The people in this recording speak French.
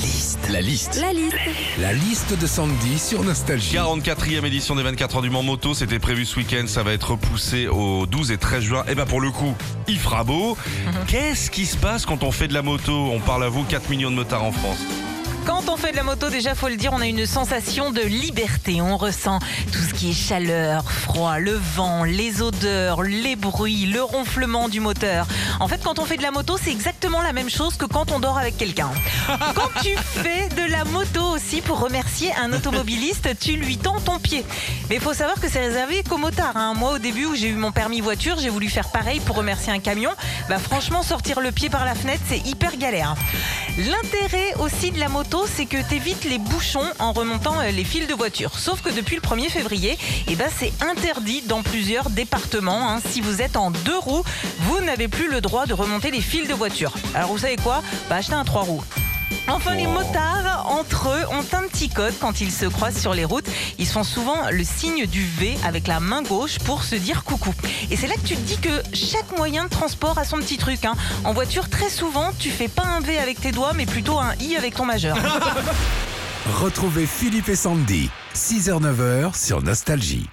liste. La liste. La liste. La liste de Sandy sur Nostalgie. 44e édition des 24 heures du Mans Moto, c'était prévu ce week-end, ça va être repoussé au 12 et 13 juin. Et ben pour le coup, il fera beau. Qu'est-ce qui se passe quand on fait de la moto? On parle à vous, 4 millions de motards en France. Quand on fait de la moto, déjà, faut le dire, on a une sensation de liberté. On ressent tout ce qui est chaleur, froid, le vent, les odeurs, les bruits, le ronflement du moteur. En fait, quand on fait de la moto, c'est exactement la même chose que quand on dort avec quelqu'un. Quand tu fais de la moto aussi, pour remercier un automobiliste, tu lui tends ton pied. Mais il faut savoir que c'est réservé qu'aux motards. hein. Moi, au début où j'ai eu mon permis voiture, j'ai voulu faire pareil pour remercier un camion. Bah, franchement, sortir le pied par la fenêtre, c'est hyper galère. L'intérêt aussi de la moto, c'est que tu évites les bouchons en remontant euh, les fils de voiture. Sauf que depuis le 1er février, eh ben, c'est interdit dans plusieurs départements. hein. Si vous êtes en deux roues, vous n'avez plus le droit de remonter les fils de voiture. Alors vous savez quoi? Bah, Achetez un trois roues. Enfin, les motards, entre eux, ont un petit code quand ils se croisent sur les routes. Ils font souvent le signe du V avec la main gauche pour se dire coucou. Et c'est là que tu te dis que chaque moyen de transport a son petit truc. hein. En voiture, très souvent, tu fais pas un V avec tes doigts, mais plutôt un I avec ton majeur. Retrouvez Philippe et Sandy, 6h-9h sur Nostalgie.